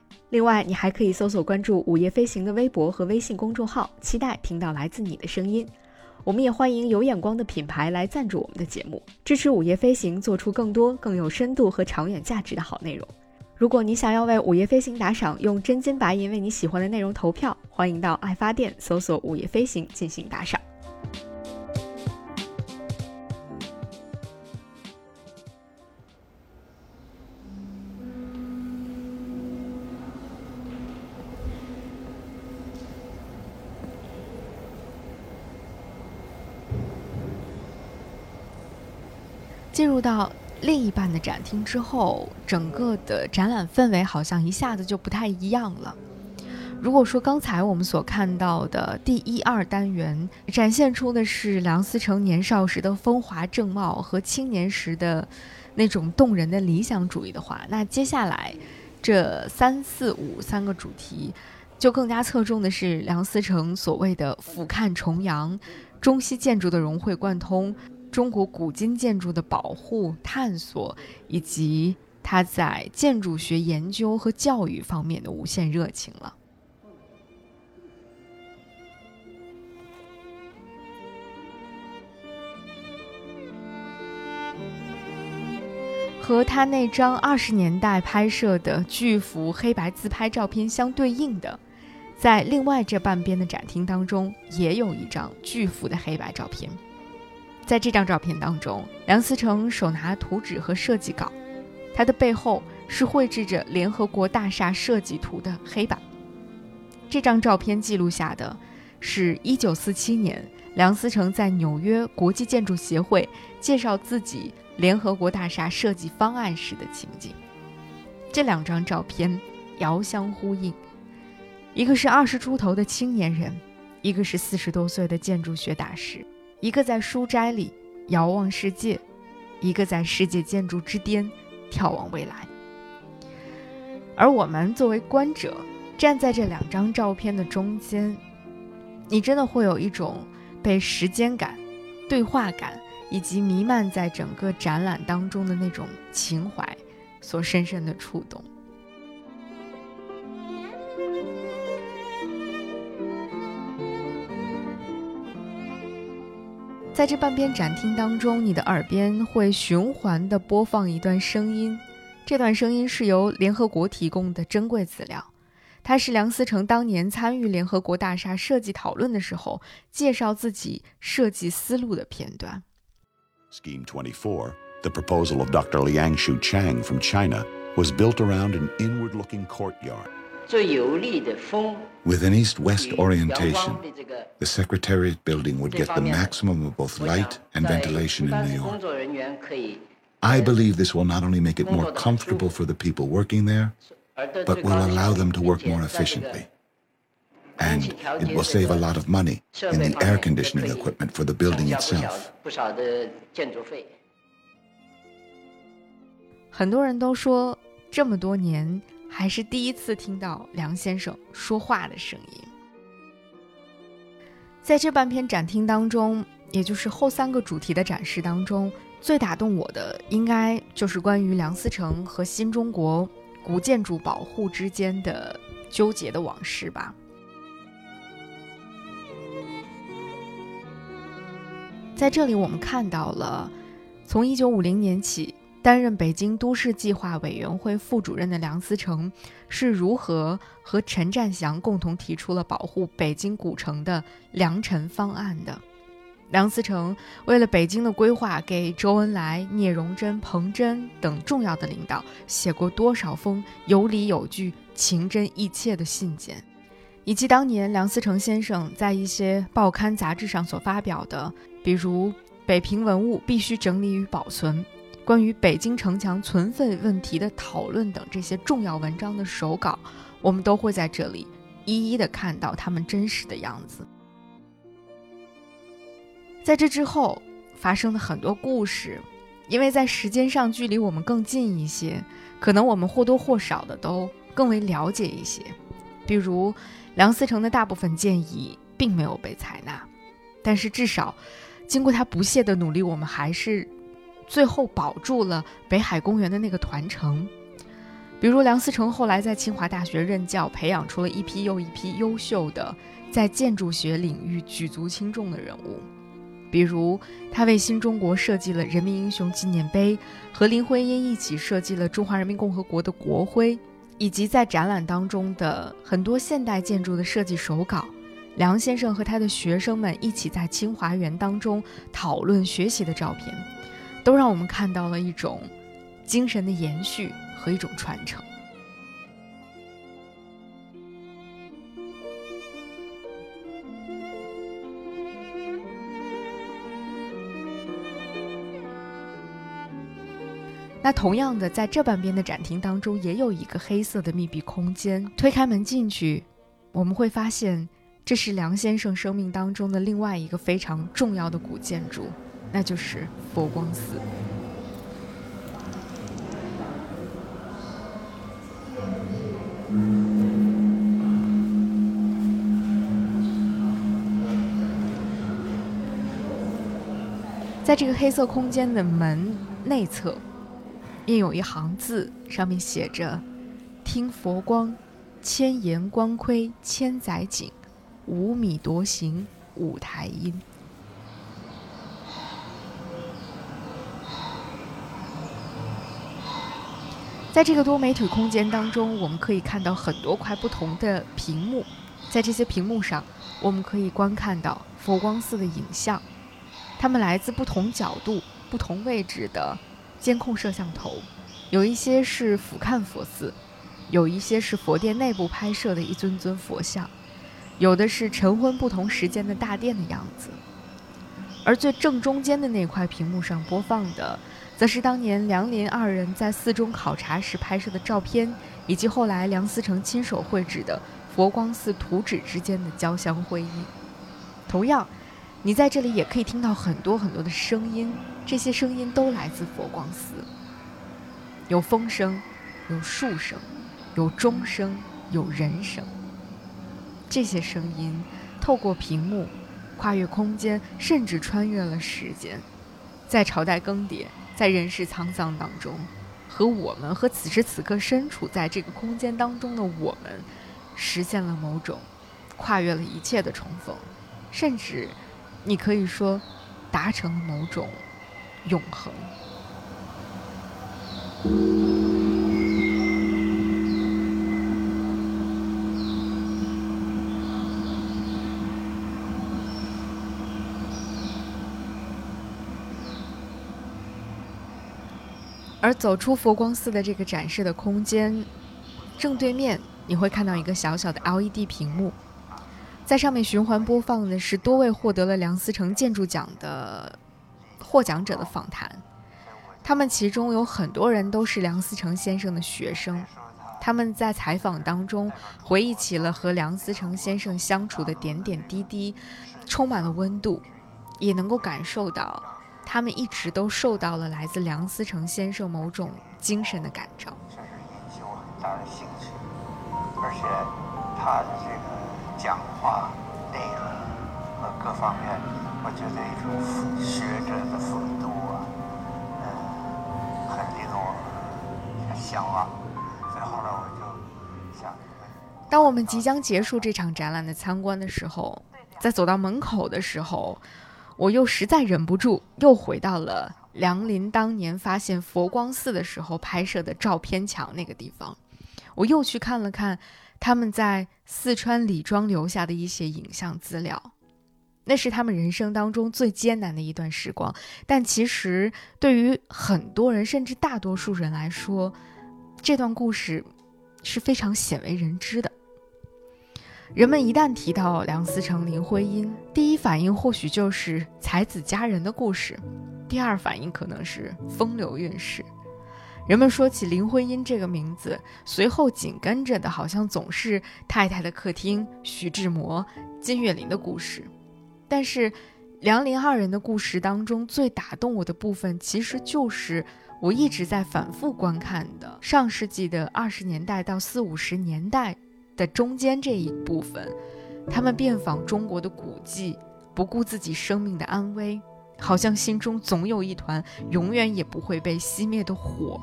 A: 另外，你还可以搜索关注“午夜飞行”的微博和微信公众号，期待听到来自你的声音。我们也欢迎有眼光的品牌来赞助我们的节目，支持“午夜飞行”做出更多更有深度和长远价值的好内容。如果你想要为“午夜飞行”打赏，用真金白银为你喜欢的内容投票，欢迎到爱发电搜索“午夜飞行”进行打赏。进入到另一半的展厅之后，整个的展览氛围好像一下子就不太一样了。如果说刚才我们所看到的第一二单元展现出的是梁思成年少时的风华正茂和青年时的那种动人的理想主义的话，那接下来这三四五三个主题就更加侧重的是梁思成所谓的俯瞰重阳、中西建筑的融会贯通、中国古今建筑的保护探索，以及他在建筑学研究和教育方面的无限热情了。和他那张二十年代拍摄的巨幅黑白自拍照片相对应的，在另外这半边的展厅当中，也有一张巨幅的黑白照片。在这张照片当中，梁思成手拿图纸和设计稿，他的背后是绘制着联合国大厦设计图的黑板。这张照片记录下的，是一九四七年梁思成在纽约国际建筑协会介绍自己。联合国大厦设计方案时的情景，这两张照片遥相呼应，一个是二十出头的青年人，一个是四十多岁的建筑学大师，一个在书斋里遥望世界，一个在世界建筑之巅眺望未来。而我们作为观者，站在这两张照片的中间，你真的会有一种被时间感、对话感。以及弥漫在整个展览当中的那种情怀，所深深的触动。在这半边展厅当中，你的耳边会循环的播放一段声音，这段声音是由联合国提供的珍贵资料，它是梁思成当年参与联合国大厦设计讨论的时候介绍自己设计思路的片段。
G: Scheme 24, the proposal of Dr. Liangshu Chang from China, was built around an inward looking courtyard. With an east west orientation, the Secretariat building would get the maximum of both light and ventilation in New York. I believe this will not only make it more comfortable for the people working there, but will allow them to work more efficiently and it will save a lot of money in the air conditioning equipment for the building itself.
A: 很多人都说，这么多年 还是第一次听到梁先生说话的声音。在这半篇展厅当中，也就是后三个主题的展示当中，最打动我的应该就是关于梁思成和新中国古建筑保护之间的纠结的往事吧。在这里，我们看到了从1950年起担任北京都市计划委员会副主任的梁思成是如何和陈占祥共同提出了保护北京古城的良辰方案的。梁思成为了北京的规划，给周恩来、聂荣臻、彭真等重要的领导写过多少封有理有据、情真意切的信件，以及当年梁思成先生在一些报刊杂志上所发表的。比如北平文物必须整理与保存，关于北京城墙存废问题的讨论等这些重要文章的手稿，我们都会在这里一一的看到他们真实的样子。在这之后发生的很多故事，因为在时间上距离我们更近一些，可能我们或多或少的都更为了解一些。比如梁思成的大部分建议并没有被采纳，但是至少。经过他不懈的努力，我们还是最后保住了北海公园的那个团城。比如梁思成后来在清华大学任教，培养出了一批又一批优秀的在建筑学领域举足轻重的人物。比如他为新中国设计了人民英雄纪念碑，和林徽因一起设计了中华人民共和国的国徽，以及在展览当中的很多现代建筑的设计手稿。梁先生和他的学生们一起在清华园当中讨论学习的照片，都让我们看到了一种精神的延续和一种传承。那同样的，在这半边的展厅当中，也有一个黑色的密闭空间。推开门进去，我们会发现，这是梁先生生命当中的另外一个非常重要的古建筑，那就是佛光寺。在这个黑色空间的门内侧。印有一行字，上面写着：“听佛光，千岩光窥千载景，五米夺行五台音。”在这个多媒体空间当中，我们可以看到很多块不同的屏幕，在这些屏幕上，我们可以观看到佛光寺的影像，它们来自不同角度、不同位置的。监控摄像头，有一些是俯瞰佛寺，有一些是佛殿内部拍摄的一尊尊佛像，有的是晨昏不同时间的大殿的样子。而最正中间的那块屏幕上播放的，则是当年梁林二人在寺中考察时拍摄的照片，以及后来梁思成亲手绘制的佛光寺图纸之间的交相辉映。同样。你在这里也可以听到很多很多的声音，这些声音都来自佛光寺。有风声，有树声，有钟声，有人声。这些声音透过屏幕，跨越空间，甚至穿越了时间，在朝代更迭，在人世沧桑当中，和我们和此时此刻身处在这个空间当中的我们，实现了某种跨越了一切的重逢，甚至。你可以说，达成了某种永恒。而走出佛光寺的这个展示的空间，正对面你会看到一个小小的 LED 屏幕。在上面循环播放的是多位获得了梁思成建筑奖的获奖者的访谈，他们其中有很多人都是梁思成先生的学生，他们在采访当中回忆起了和梁思成先生相处的点点滴滴，充满了温度，也能够感受到他们一直都受到了来自梁思成先生某种精神的感召。
H: 而且他的这个。讲话内容和各方面，我觉得一种学者的风度啊，嗯，很令我向往。所以后来我就想，
A: 当我们即将结束这场展览的参观的时候，在走到门口的时候，我又实在忍不住，又回到了梁林当年发现佛光寺的时候拍摄的照片墙那个地方，我又去看了看。他们在四川李庄留下的一些影像资料，那是他们人生当中最艰难的一段时光。但其实对于很多人，甚至大多数人来说，这段故事是非常鲜为人知的。人们一旦提到梁思成、林徽因，第一反应或许就是才子佳人的故事，第二反应可能是风流韵事。人们说起林徽因这个名字，随后紧跟着的，好像总是太太的客厅、徐志摩、金岳霖的故事。但是，梁林二人的故事当中最打动我的部分，其实就是我一直在反复观看的上世纪的二十年代到四五十年代的中间这一部分。他们遍访中国的古迹，不顾自己生命的安危。好像心中总有一团永远也不会被熄灭的火。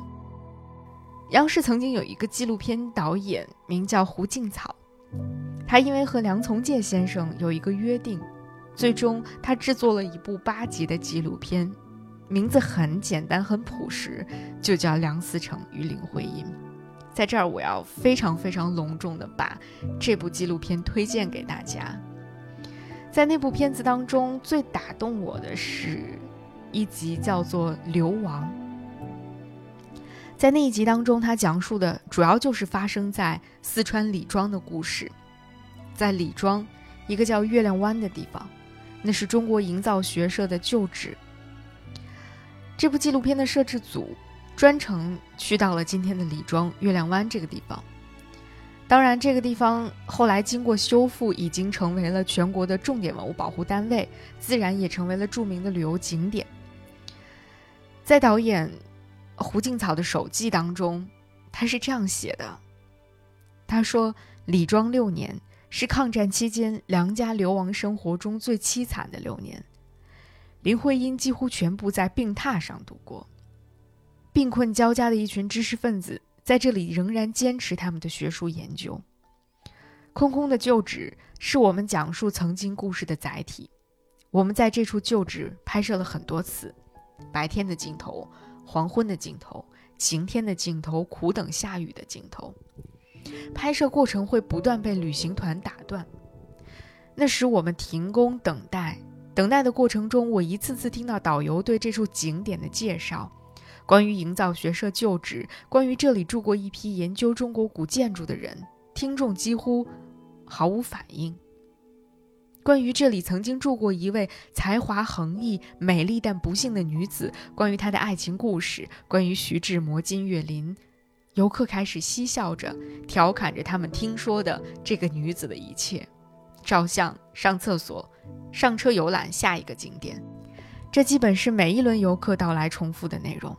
A: 央视曾经有一个纪录片导演，名叫胡静草，他因为和梁从诫先生有一个约定，最终他制作了一部八集的纪录片，名字很简单很朴实，就叫《梁思成与林徽因》。在这儿，我要非常非常隆重的把这部纪录片推荐给大家。在那部片子当中，最打动我的是一集叫做《流亡》。在那一集当中，他讲述的主要就是发生在四川李庄的故事。在李庄，一个叫月亮湾的地方，那是中国营造学社的旧址。这部纪录片的摄制组专程去到了今天的李庄月亮湾这个地方。当然，这个地方后来经过修复，已经成为了全国的重点文物保护单位，自然也成为了著名的旅游景点。在导演胡静草的手记当中，他是这样写的：“他说，李庄六年是抗战期间梁家流亡生活中最凄惨的六年，林徽因几乎全部在病榻上度过，病困交加的一群知识分子。”在这里仍然坚持他们的学术研究。空空的旧址是我们讲述曾经故事的载体。我们在这处旧址拍摄了很多次，白天的镜头、黄昏的镜头、晴天的镜头、苦等下雨的镜头。拍摄过程会不断被旅行团打断，那时我们停工等待。等待的过程中，我一次次听到导游对这处景点的介绍。关于营造学社旧址，关于这里住过一批研究中国古建筑的人，听众几乎毫无反应。关于这里曾经住过一位才华横溢、美丽但不幸的女子，关于她的爱情故事，关于徐志摩、金岳霖，游客开始嬉笑着调侃着他们听说的这个女子的一切，照相、上厕所、上车游览下一个景点，这基本是每一轮游客到来重复的内容。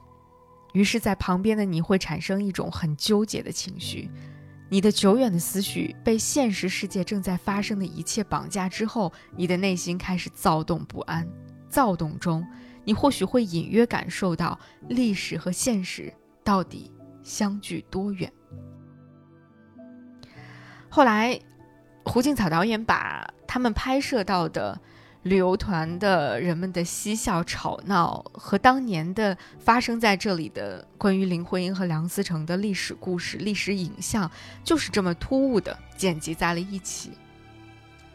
A: 于是，在旁边的你会产生一种很纠结的情绪，你的久远的思绪被现实世界正在发生的一切绑架之后，你的内心开始躁动不安。躁动中，你或许会隐约感受到历史和现实到底相距多远。后来，胡静草导演把他们拍摄到的。旅游团的人们的嬉笑吵闹和当年的发生在这里的关于林徽因和梁思成的历史故事、历史影像，就是这么突兀的剪辑在了一起。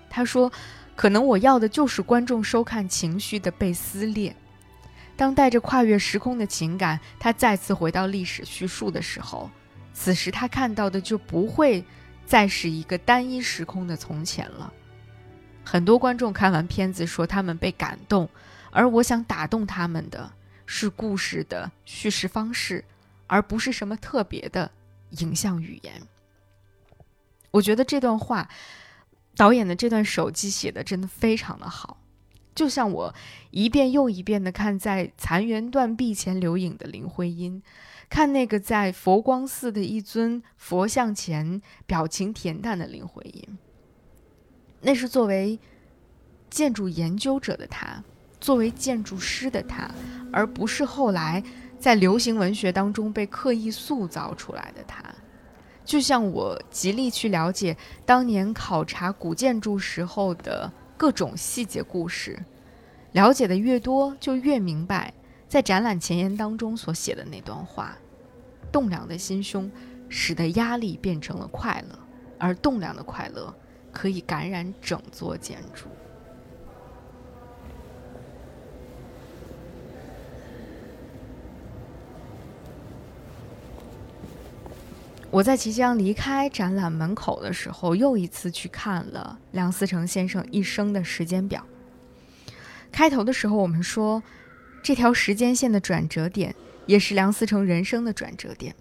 A: 他说：“可能我要的就是观众收看情绪的被撕裂。当带着跨越时空的情感，他再次回到历史叙述的时候，此时他看到的就不会再是一个单一时空的从前了。”很多观众看完片子说他们被感动，而我想打动他们的是故事的叙事方式，而不是什么特别的影像语言。我觉得这段话，导演的这段手机写的真的非常的好，就像我一遍又一遍的看在残垣断壁前留影的林徽因，看那个在佛光寺的一尊佛像前表情恬淡的林徽因。那是作为建筑研究者的他，作为建筑师的他，而不是后来在流行文学当中被刻意塑造出来的他。就像我极力去了解当年考察古建筑时候的各种细节故事，了解的越多，就越明白，在展览前言当中所写的那段话：栋梁的心胸，使得压力变成了快乐，而栋梁的快乐。可以感染整座建筑。我在即将离开展览门口的时候，又一次去看了梁思成先生一生的时间表。开头的时候，我们说，这条时间线的转折点，也是梁思成人生的转折点。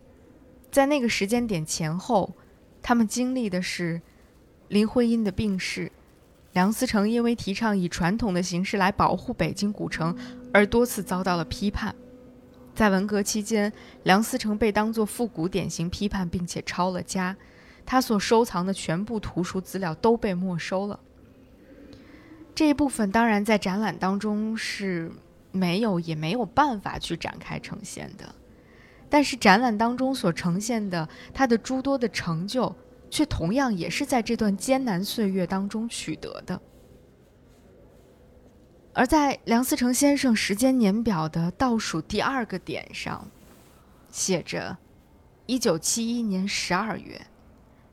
A: 在那个时间点前后，他们经历的是。林徽因的病逝，梁思成因为提倡以传统的形式来保护北京古城，而多次遭到了批判。在文革期间，梁思成被当作复古典型批判，并且抄了家，他所收藏的全部图书资料都被没收了。这一部分当然在展览当中是没有也没有办法去展开呈现的，但是展览当中所呈现的他的诸多的成就。却同样也是在这段艰难岁月当中取得的。而在梁思成先生时间年表的倒数第二个点上，写着：“一九七一年十二月，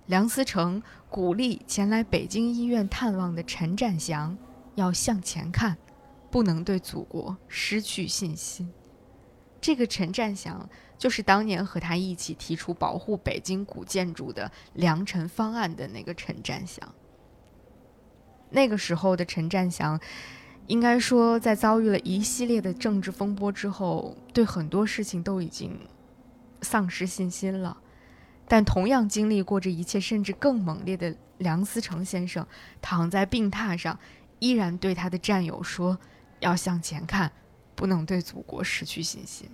A: 梁思成鼓励前来北京医院探望的陈占祥要向前看，不能对祖国失去信心。”这个陈占祥。就是当年和他一起提出保护北京古建筑的良辰方案的那个陈占祥。那个时候的陈占祥，应该说在遭遇了一系列的政治风波之后，对很多事情都已经丧失信心了。但同样经历过这一切，甚至更猛烈的梁思成先生，躺在病榻上，依然对他的战友说：“要向前看，不能对祖国失去信心。”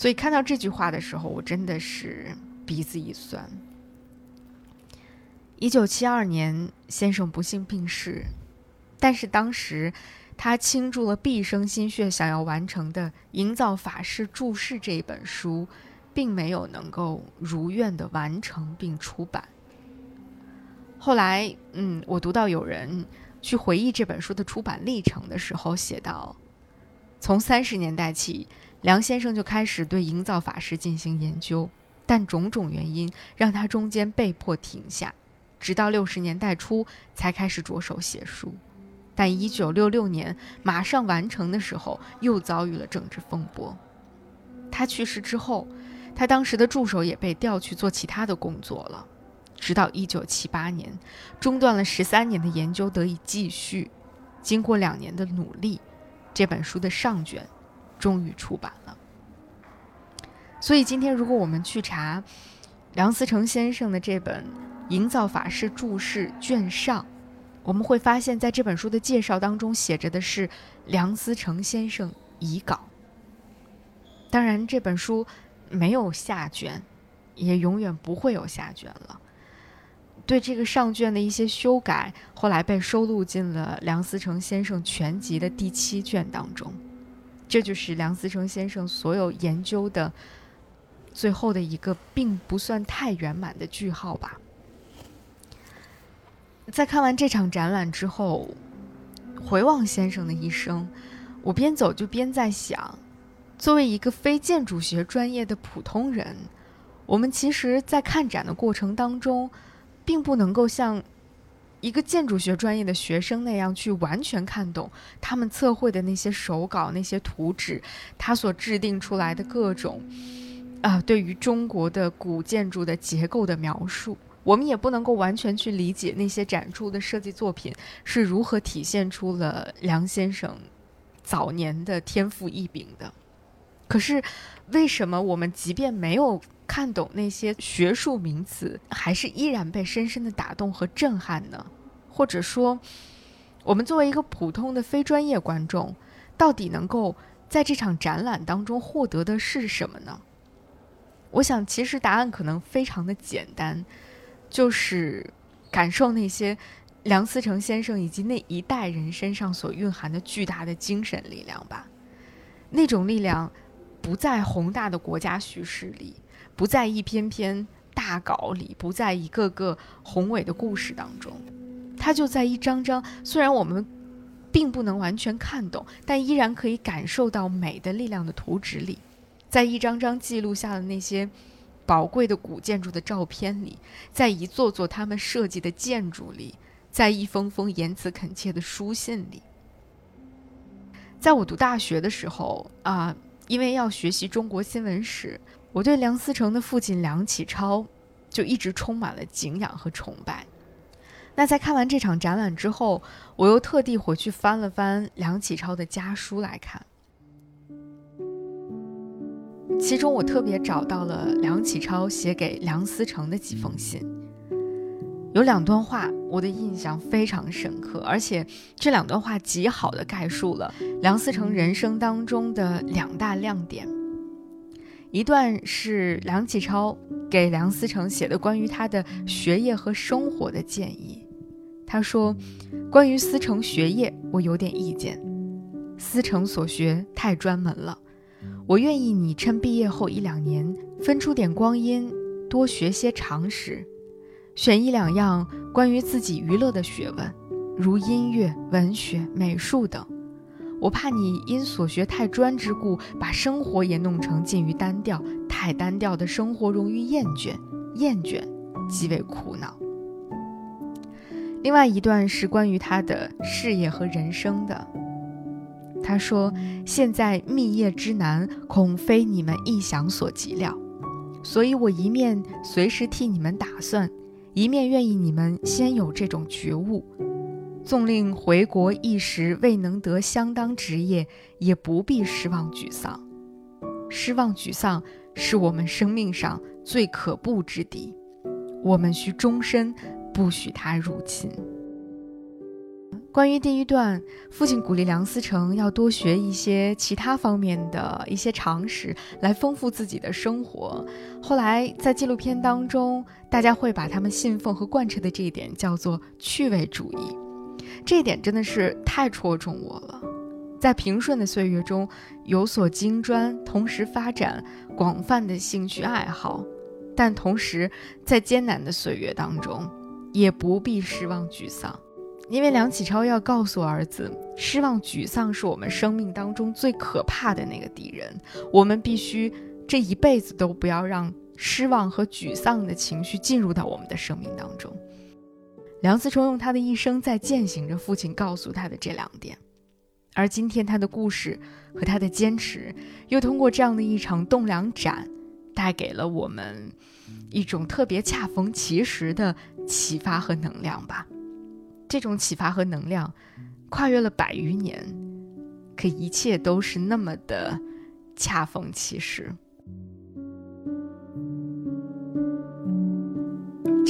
A: 所以看到这句话的时候，我真的是鼻子一酸。一九七二年，先生不幸病逝，但是当时他倾注了毕生心血，想要完成的《营造法式注释》这一本书。并没有能够如愿的完成并出版。后来，嗯，我读到有人去回忆这本书的出版历程的时候，写道：从三十年代起，梁先生就开始对营造法师进行研究，但种种原因让他中间被迫停下，直到六十年代初才开始着手写书。但一九六六年马上完成的时候，又遭遇了政治风波。他去世之后。他当时的助手也被调去做其他的工作了，直到一九七八年，中断了十三年的研究得以继续。经过两年的努力，这本书的上卷终于出版了。所以今天，如果我们去查梁思成先生的这本《营造法式注释》卷上，我们会发现，在这本书的介绍当中写着的是梁思成先生遗稿。当然，这本书。没有下卷，也永远不会有下卷了。对这个上卷的一些修改，后来被收录进了梁思成先生全集的第七卷当中。这就是梁思成先生所有研究的最后的一个，并不算太圆满的句号吧。在看完这场展览之后，回望先生的一生，我边走就边在想。作为一个非建筑学专业的普通人，我们其实，在看展的过程当中，并不能够像一个建筑学专业的学生那样去完全看懂他们测绘的那些手稿、那些图纸，他所制定出来的各种啊，对于中国的古建筑的结构的描述。我们也不能够完全去理解那些展出的设计作品是如何体现出了梁先生早年的天赋异禀的。可是，为什么我们即便没有看懂那些学术名词，还是依然被深深的打动和震撼呢？或者说，我们作为一个普通的非专业观众，到底能够在这场展览当中获得的是什么呢？我想，其实答案可能非常的简单，就是感受那些梁思成先生以及那一代人身上所蕴含的巨大的精神力量吧。那种力量。不在宏大的国家叙事里，不在一篇篇大稿里，不在一个个宏伟的故事当中，它就在一张张虽然我们并不能完全看懂，但依然可以感受到美的力量的图纸里，在一张张记录下的那些宝贵的古建筑的照片里，在一座座他们设计的建筑里，在一封封言辞恳切的书信里。在我读大学的时候啊。因为要学习中国新闻史，我对梁思成的父亲梁启超就一直充满了敬仰和崇拜。那在看完这场展览之后，我又特地回去翻了翻梁启超的家书来看，其中我特别找到了梁启超写给梁思成的几封信。有两段话，我的印象非常深刻，而且这两段话极好的概述了梁思成人生当中的两大亮点。一段是梁启超给梁思成写的关于他的学业和生活的建议。他说：“关于思成学业，我有点意见。思成所学太专门了，我愿意你趁毕业后一两年分出点光阴，多学些常识。”选一两样关于自己娱乐的学问，如音乐、文学、美术等。我怕你因所学太专之故，把生活也弄成近于单调。太单调的生活容易厌倦，厌倦极为苦恼。另外一段是关于他的事业和人生的。他说：“现在密业之难，恐非你们意想所及了，所以我一面随时替你们打算。”一面愿意你们先有这种觉悟，纵令回国一时未能得相当职业，也不必失望沮丧。失望沮丧是我们生命上最可怖之敌，我们需终身不许它入侵。关于第一段，父亲鼓励梁思成要多学一些其他方面的一些常识，来丰富自己的生活。后来在纪录片当中，大家会把他们信奉和贯彻的这一点叫做趣味主义。这一点真的是太戳中我了。在平顺的岁月中有所精专，同时发展广泛的兴趣爱好，但同时在艰难的岁月当中，也不必失望沮丧。因为梁启超要告诉儿子，失望、沮丧是我们生命当中最可怕的那个敌人。我们必须这一辈子都不要让失望和沮丧的情绪进入到我们的生命当中。梁思成用他的一生在践行着父亲告诉他的这两点，而今天他的故事和他的坚持，又通过这样的一场栋梁展，带给了我们一种特别恰逢其时的启发和能量吧。这种启发和能量，跨越了百余年，可一切都是那么的恰逢其时。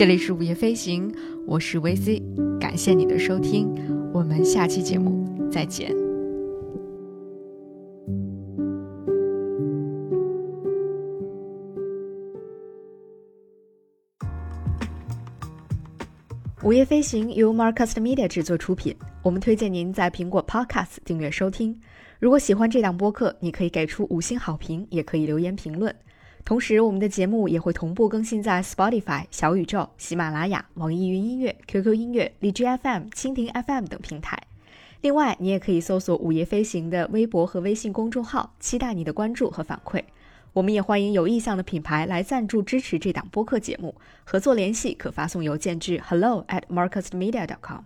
A: 这里是午夜飞行，我是 VC，感谢你的收听，我们下期节目再见。午夜飞行由 Marcast Media 制作出品，我们推荐您在苹果 Podcast 订阅收听。如果喜欢这档播客，你可以给出五星好评，也可以留言评论。同时，我们的节目也会同步更新在 Spotify、小宇宙、喜马拉雅、网易云音乐、QQ 音乐、荔枝 FM、蜻蜓 FM 等平台。另外，你也可以搜索“午夜飞行”的微博和微信公众号，期待你的关注和反馈。我们也欢迎有意向的品牌来赞助支持这档播客节目，合作联系可发送邮件至 hello at marcusmedia.com。